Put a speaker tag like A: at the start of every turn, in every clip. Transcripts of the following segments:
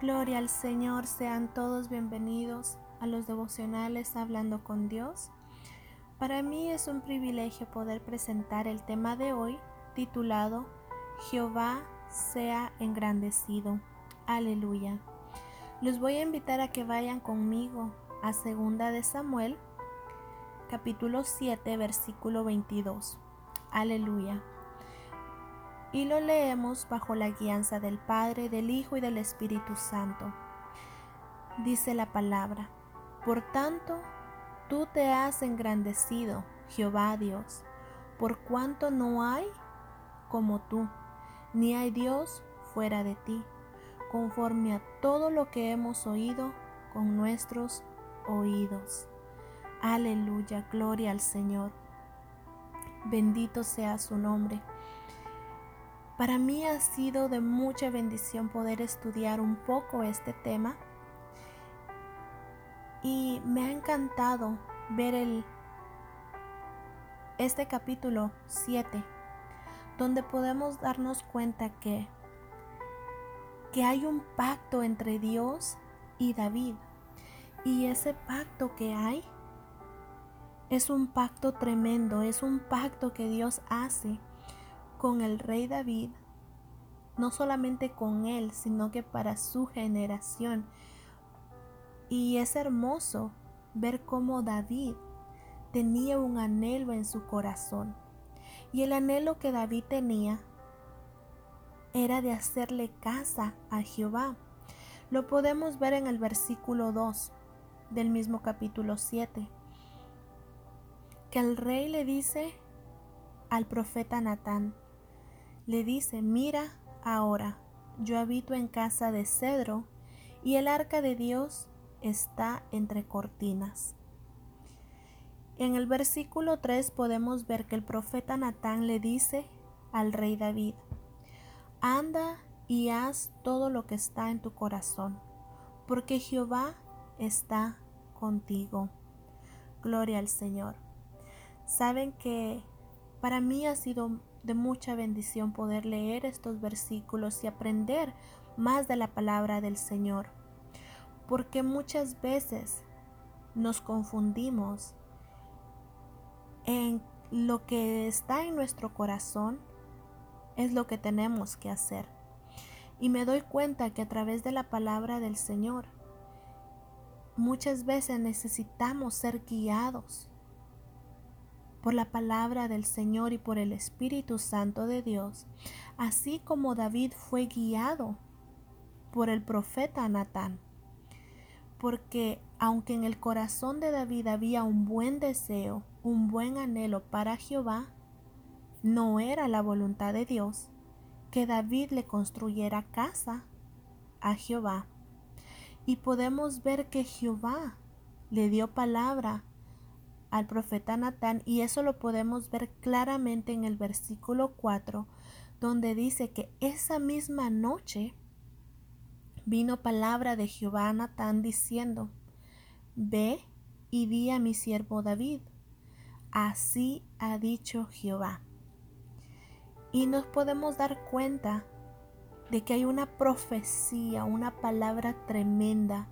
A: Gloria al Señor, sean todos bienvenidos a los devocionales Hablando con Dios. Para mí es un privilegio poder presentar el tema de hoy titulado Jehová sea engrandecido. Aleluya. Los voy a invitar a que vayan conmigo a Segunda de Samuel, capítulo 7, versículo 22. Aleluya y lo leemos bajo la guianza del Padre, del Hijo y del Espíritu Santo. Dice la palabra, por tanto, tú te has engrandecido, Jehová Dios, por cuanto no hay como tú, ni hay Dios fuera de ti, conforme a todo lo que hemos oído con nuestros oídos. Aleluya, gloria al Señor. Bendito sea su nombre. Para mí ha sido de mucha bendición poder estudiar un poco este tema. Y me ha encantado ver el, este capítulo 7 donde podemos darnos cuenta que, que hay un pacto entre Dios y David. Y ese pacto que hay es un pacto tremendo, es un pacto que Dios hace con el rey David, no solamente con él, sino que para su generación. Y es hermoso ver cómo David tenía un anhelo en su corazón. Y el anhelo que David tenía era de hacerle casa a Jehová. Lo podemos ver en el versículo 2 del mismo capítulo 7, que el rey le dice al profeta Natán, le dice, mira ahora, yo habito en casa de cedro y el arca de Dios está entre cortinas. En el versículo 3 podemos ver que el profeta Natán le dice al rey David, anda y haz todo lo que está en tu corazón, porque Jehová está contigo. Gloria al Señor. Saben que para mí ha sido de mucha bendición poder leer estos versículos y aprender más de la palabra del Señor, porque muchas veces nos confundimos en lo que está en nuestro corazón es lo que tenemos que hacer. Y me doy cuenta que a través de la palabra del Señor muchas veces necesitamos ser guiados por la palabra del Señor y por el Espíritu Santo de Dios, así como David fue guiado por el profeta Natán. Porque aunque en el corazón de David había un buen deseo, un buen anhelo para Jehová, no era la voluntad de Dios que David le construyera casa a Jehová. Y podemos ver que Jehová le dio palabra al profeta Natán y eso lo podemos ver claramente en el versículo 4 donde dice que esa misma noche vino palabra de Jehová a Natán diciendo, Ve y di a mi siervo David, así ha dicho Jehová. Y nos podemos dar cuenta de que hay una profecía, una palabra tremenda,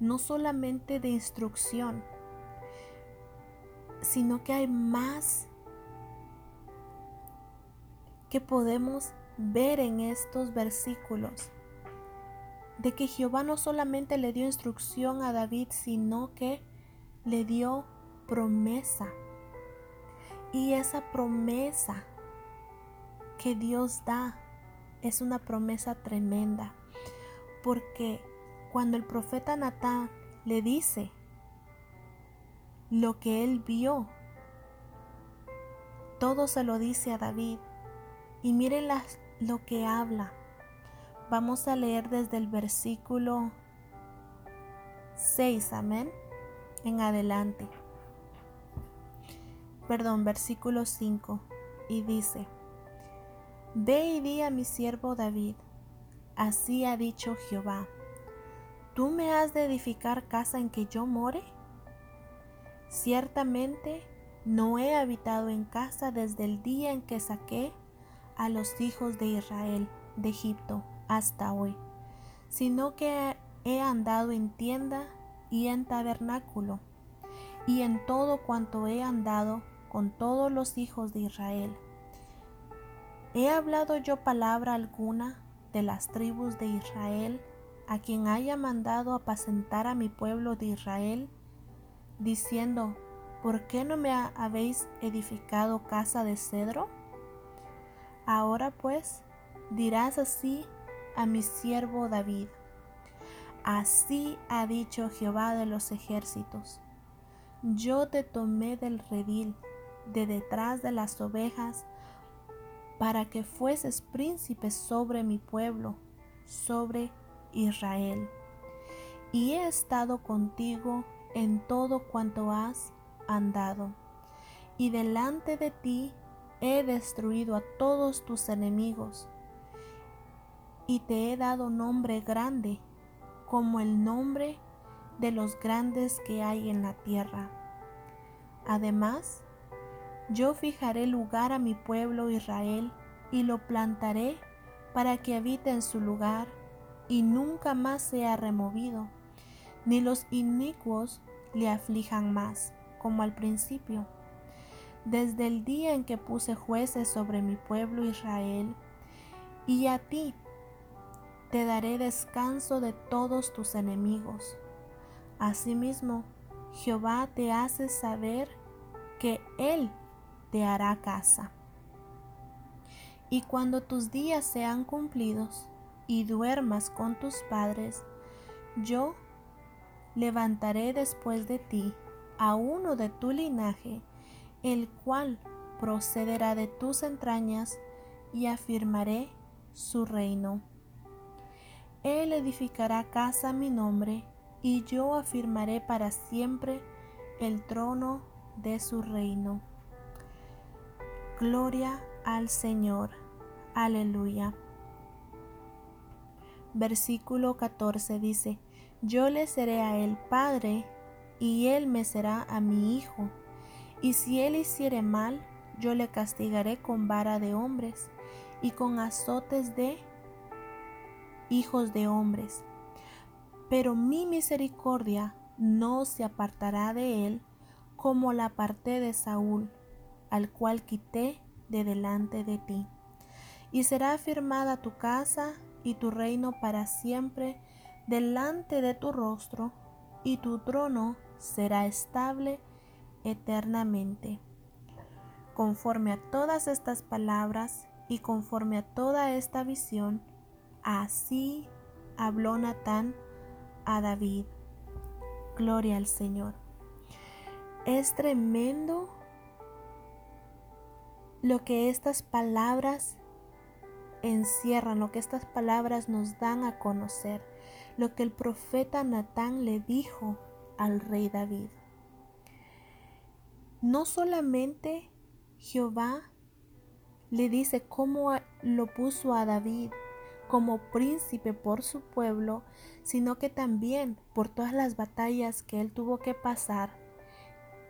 A: no solamente de instrucción, sino que hay más que podemos ver en estos versículos. De que Jehová no solamente le dio instrucción a David, sino que le dio promesa. Y esa promesa que Dios da es una promesa tremenda. Porque cuando el profeta Natán le dice lo que él vio. Todo se lo dice a David. Y miren lo que habla. Vamos a leer desde el versículo 6, amén, en adelante. Perdón, versículo 5. Y dice, Ve y di a mi siervo David, así ha dicho Jehová, ¿tú me has de edificar casa en que yo more? Ciertamente no he habitado en casa desde el día en que saqué a los hijos de Israel de Egipto hasta hoy, sino que he andado en tienda y en tabernáculo, y en todo cuanto he andado con todos los hijos de Israel. ¿He hablado yo palabra alguna de las tribus de Israel, a quien haya mandado apacentar a mi pueblo de Israel, diciendo, ¿por qué no me habéis edificado casa de cedro? Ahora pues dirás así a mi siervo David. Así ha dicho Jehová de los ejércitos. Yo te tomé del redil, de detrás de las ovejas, para que fueses príncipe sobre mi pueblo, sobre Israel. Y he estado contigo en todo cuanto has andado, y delante de ti he destruido a todos tus enemigos, y te he dado nombre grande, como el nombre de los grandes que hay en la tierra. Además, yo fijaré lugar a mi pueblo Israel y lo plantaré para que habite en su lugar y nunca más sea removido, ni los inicuos le aflijan más, como al principio. Desde el día en que puse jueces sobre mi pueblo Israel, y a ti te daré descanso de todos tus enemigos. Asimismo, Jehová te hace saber que Él te hará casa. Y cuando tus días sean cumplidos y duermas con tus padres, yo levantaré después de ti a uno de tu linaje, el cual procederá de tus entrañas, y afirmaré su reino. Él edificará casa a mi nombre, y yo afirmaré para siempre el trono de su reino. Gloria al Señor. Aleluya. Versículo 14 dice, Yo le seré a él padre, y él me será a mi hijo. Y si él hiciere mal, yo le castigaré con vara de hombres y con azotes de hijos de hombres. Pero mi misericordia no se apartará de él como la aparté de Saúl al cual quité de delante de ti. Y será afirmada tu casa y tu reino para siempre delante de tu rostro, y tu trono será estable eternamente. Conforme a todas estas palabras y conforme a toda esta visión, así habló Natán a David. Gloria al Señor. Es tremendo lo que estas palabras encierran, lo que estas palabras nos dan a conocer, lo que el profeta Natán le dijo al rey David. No solamente Jehová le dice cómo lo puso a David como príncipe por su pueblo, sino que también por todas las batallas que él tuvo que pasar.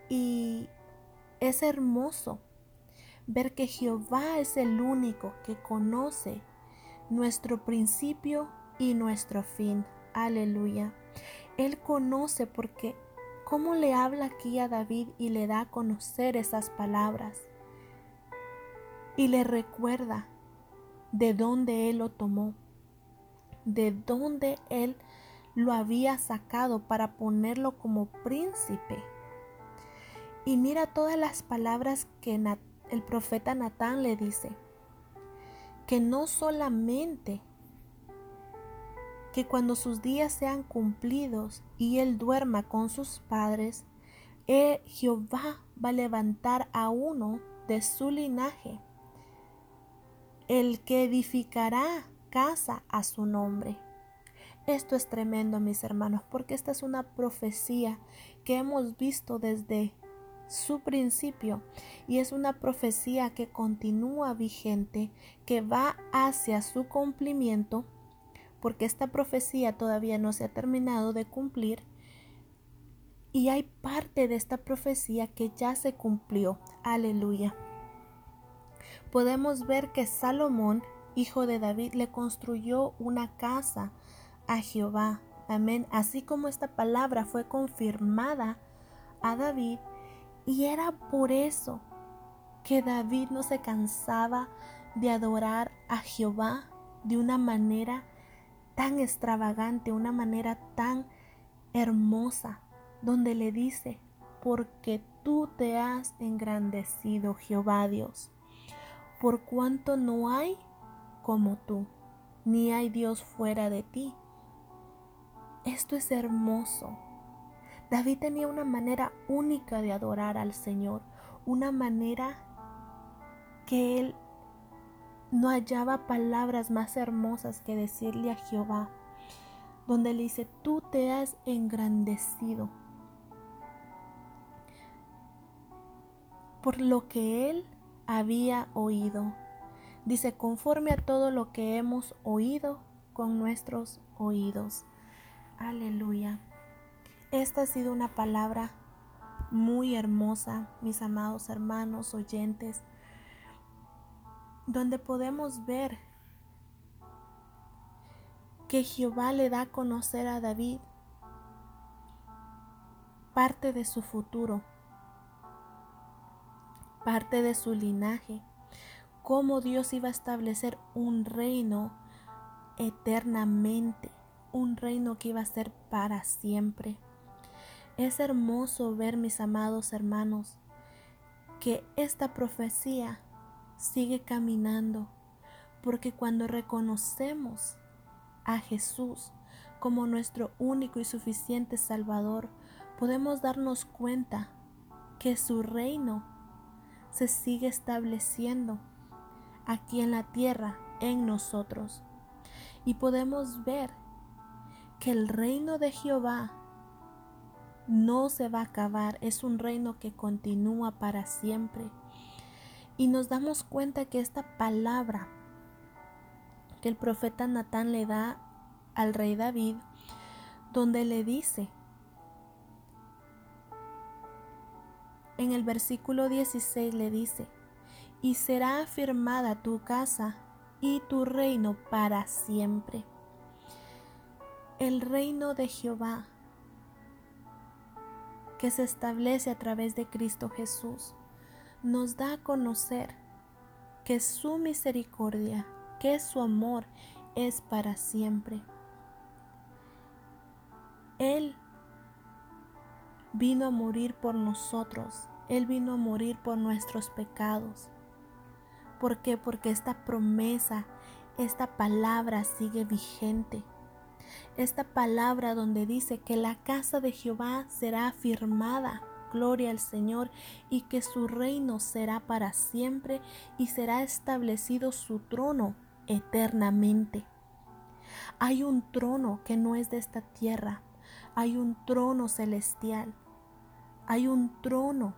A: Y es hermoso ver que Jehová es el único que conoce nuestro principio y nuestro fin. Aleluya. Él conoce porque cómo le habla aquí a David y le da a conocer esas palabras. Y le recuerda de dónde él lo tomó, de dónde él lo había sacado para ponerlo como príncipe. Y mira todas las palabras que el profeta Natán le dice que no solamente que cuando sus días sean cumplidos y él duerma con sus padres, eh, Jehová va a levantar a uno de su linaje, el que edificará casa a su nombre. Esto es tremendo, mis hermanos, porque esta es una profecía que hemos visto desde su principio y es una profecía que continúa vigente, que va hacia su cumplimiento, porque esta profecía todavía no se ha terminado de cumplir y hay parte de esta profecía que ya se cumplió. Aleluya. Podemos ver que Salomón, hijo de David, le construyó una casa a Jehová. Amén. Así como esta palabra fue confirmada a David, y era por eso que David no se cansaba de adorar a Jehová de una manera tan extravagante, una manera tan hermosa, donde le dice, porque tú te has engrandecido, Jehová Dios, por cuanto no hay como tú, ni hay Dios fuera de ti. Esto es hermoso. David tenía una manera única de adorar al Señor, una manera que él no hallaba palabras más hermosas que decirle a Jehová, donde le dice, tú te has engrandecido por lo que él había oído. Dice, conforme a todo lo que hemos oído con nuestros oídos. Aleluya. Esta ha sido una palabra muy hermosa, mis amados hermanos oyentes, donde podemos ver que Jehová le da a conocer a David parte de su futuro, parte de su linaje, cómo Dios iba a establecer un reino eternamente un reino que iba a ser para siempre. Es hermoso ver, mis amados hermanos, que esta profecía sigue caminando, porque cuando reconocemos a Jesús como nuestro único y suficiente Salvador, podemos darnos cuenta que su reino se sigue estableciendo aquí en la tierra, en nosotros. Y podemos ver que el reino de Jehová no se va a acabar, es un reino que continúa para siempre. Y nos damos cuenta que esta palabra que el profeta Natán le da al rey David, donde le dice, en el versículo 16 le dice, y será afirmada tu casa y tu reino para siempre. El reino de Jehová que se establece a través de Cristo Jesús nos da a conocer que su misericordia, que su amor es para siempre. Él vino a morir por nosotros, Él vino a morir por nuestros pecados. ¿Por qué? Porque esta promesa, esta palabra sigue vigente esta palabra donde dice que la casa de Jehová será afirmada, gloria al Señor, y que su reino será para siempre y será establecido su trono eternamente. Hay un trono que no es de esta tierra, hay un trono celestial, hay un trono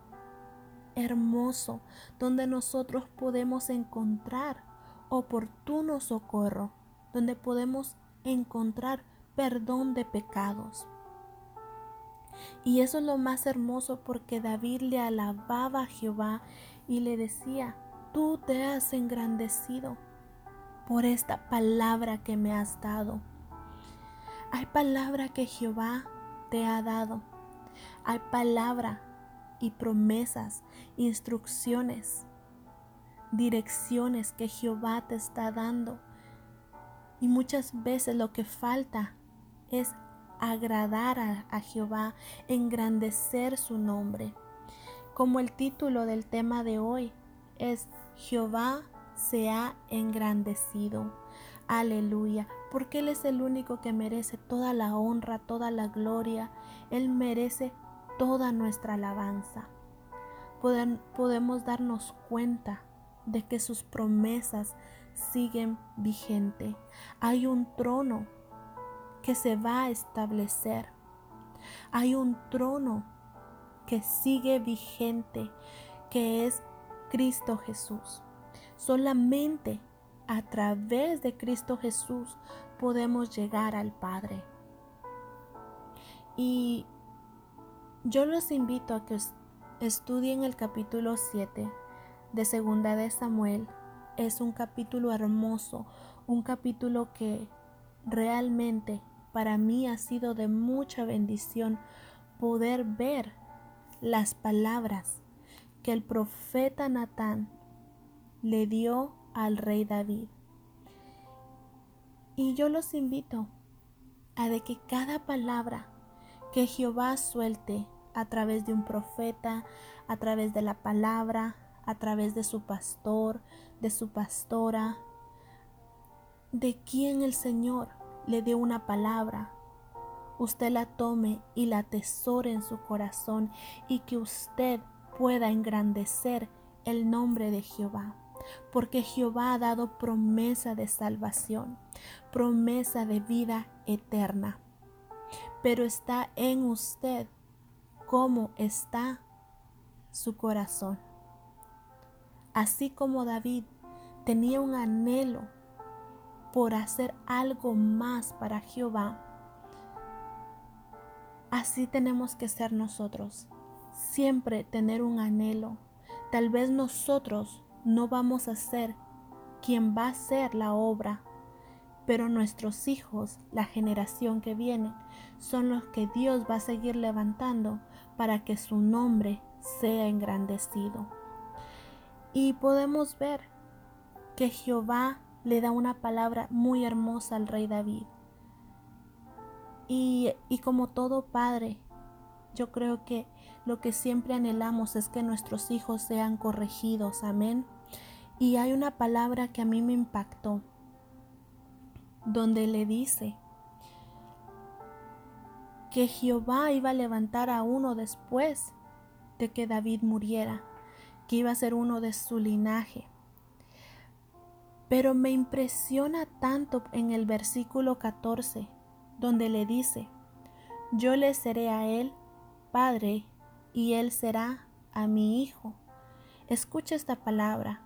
A: hermoso donde nosotros podemos encontrar oportuno socorro, donde podemos encontrar perdón de pecados. Y eso es lo más hermoso porque David le alababa a Jehová y le decía, tú te has engrandecido por esta palabra que me has dado. Hay palabra que Jehová te ha dado. Hay palabra y promesas, instrucciones, direcciones que Jehová te está dando y muchas veces lo que falta es agradar a, Jehová, engrandecer su nombre. Como el título del tema de hoy es Jehová se ha engrandecido. Aleluya, porque Él es el único que merece toda la honra, toda la gloria. Él merece toda nuestra alabanza. podemos darnos cuenta de que sus promesas siguen vigente. Hay un trono que se va a establecer. Hay un trono que sigue vigente, que es Cristo Jesús. Solamente a través de Cristo Jesús podemos llegar al Padre. Y yo los invito a que estudien el capítulo 7 de Segunda de Samuel es un capítulo hermoso, un capítulo que realmente para mí ha sido de mucha bendición poder ver las palabras que el profeta Natán le dio al rey David. Y yo los invito a de que cada palabra que Jehová suelte a través de un profeta, a través de la palabra, a través de su pastor, de su pastora, de quien el Señor le dio una palabra, usted la tome y la atesore en su corazón y que usted pueda engrandecer el nombre de Jehová. Porque Jehová ha dado promesa de salvación, promesa de vida eterna. Pero está en usted cómo está su corazón. Así como David tenía un anhelo por hacer algo más para Jehová, así tenemos que ser nosotros. Siempre tener un anhelo. Tal vez nosotros no vamos a ser quien va a hacer la obra, pero nuestros hijos, la generación que viene, son los que Dios va a seguir levantando para que su nombre sea engrandecido. Y podemos ver que Jehová le da una palabra muy hermosa al rey David. Y, y, como todo padre, yo creo que lo que siempre anhelamos es que nuestros hijos sean corregidos, amén. Y hay una palabra que a mí me impactó, donde le dice que Jehová iba a levantar a uno después de que David muriera, que iba a ser uno de su linaje. Pero me impresiona tanto en el versículo 14, donde le dice, yo le seré a él padre y él será a mi hijo. Escucha esta palabra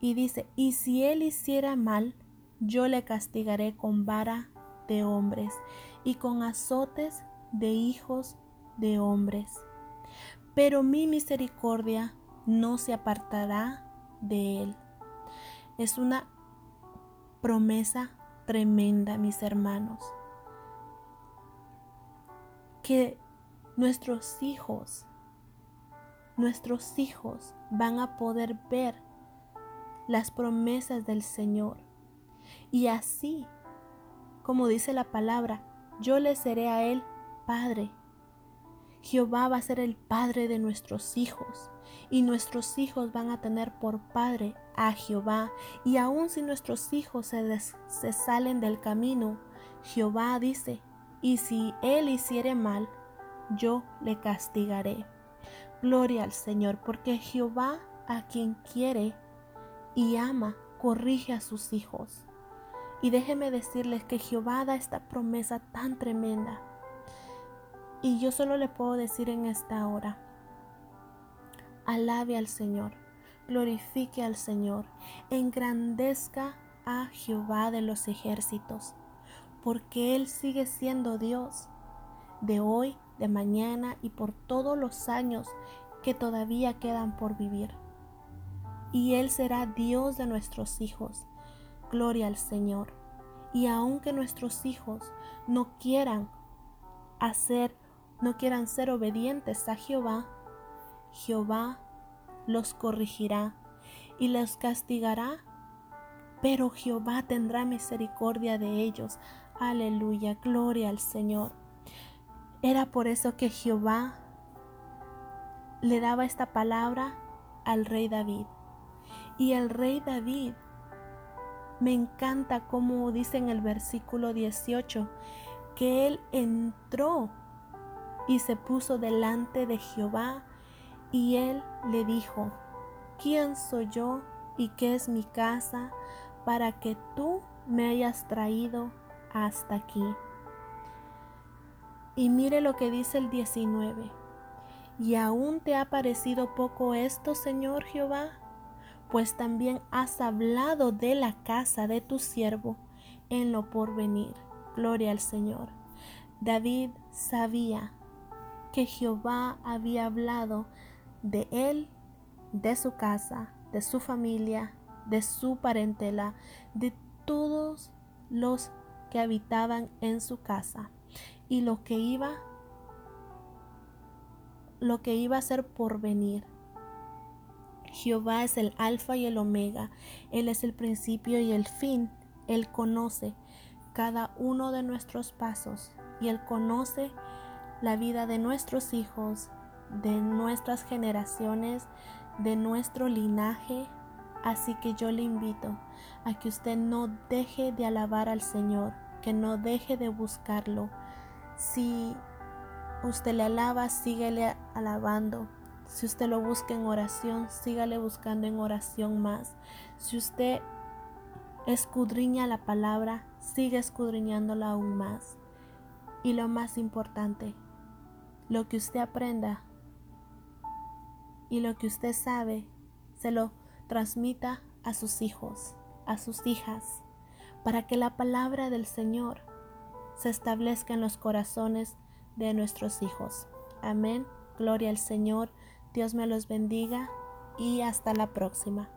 A: y dice, y si él hiciera mal, yo le castigaré con vara de hombres y con azotes de hijos de hombres. Pero mi misericordia no se apartará de él es una promesa tremenda, mis hermanos. Que nuestros hijos, nuestros hijos van a poder ver las promesas del Señor. Y así, como dice la palabra, yo le seré a Él Padre. Jehová va a ser el Padre de nuestros hijos y nuestros hijos van a tener por Padre a Jehová, y aun si nuestros hijos se, se salen del camino, Jehová dice, y si él hiciere mal, yo le castigaré. Gloria al Señor, porque Jehová a quien quiere y ama, corrige a sus hijos. Y déjeme decirles que Jehová da esta promesa tan tremenda. Y yo solo le puedo decir en esta hora, alabe al Señor glorifique al Señor, engrandezca a Jehová de los ejércitos, porque Él sigue siendo Dios de hoy, de mañana y por todos los años que todavía quedan por vivir. Y Él será Dios de nuestros hijos. Gloria al Señor. Y aunque nuestros hijos no quieran hacer, no quieran ser obedientes a Jehová, Jehová los corregirá y los castigará, pero Jehová tendrá misericordia de ellos. Aleluya, gloria al Señor. Era por eso que Jehová le daba esta palabra al rey David. Y el rey David, me encanta como dice en el versículo 18, que él entró y se puso delante de Jehová y él le dijo, ¿quién soy yo y qué es mi casa para que tú me hayas traído hasta aquí? Y mire lo que dice el 19. ¿Y aún te ha parecido poco esto, Señor Jehová? Pues también has hablado de la casa de tu siervo en lo porvenir. Gloria al Señor. David sabía que Jehová había hablado de él, de su casa, de su familia, de su parentela, de todos los que habitaban en su casa. Y lo que iba lo que iba a ser por venir. Jehová es el alfa y el omega, Él es el principio y el fin, Él conoce cada uno de nuestros pasos y Él conoce la vida de nuestros hijos, de nuestras generaciones, de nuestro linaje. Así que yo le invito a que usted no deje de alabar al Señor, que no deje de buscarlo. Si usted le alaba, síguele alabando. Si usted lo busca en oración, sígale buscando en oración más. Si usted escudriña la palabra, sigue escudriñándola aún más. Y lo más importante, lo que usted aprenda y lo que usted sabe, se lo transmita a sus hijos, a sus hijas, para que la palabra del Señor se establezca en los corazones de nuestros hijos. Amén. Gloria al Señor. Dios me los bendiga y hasta la próxima.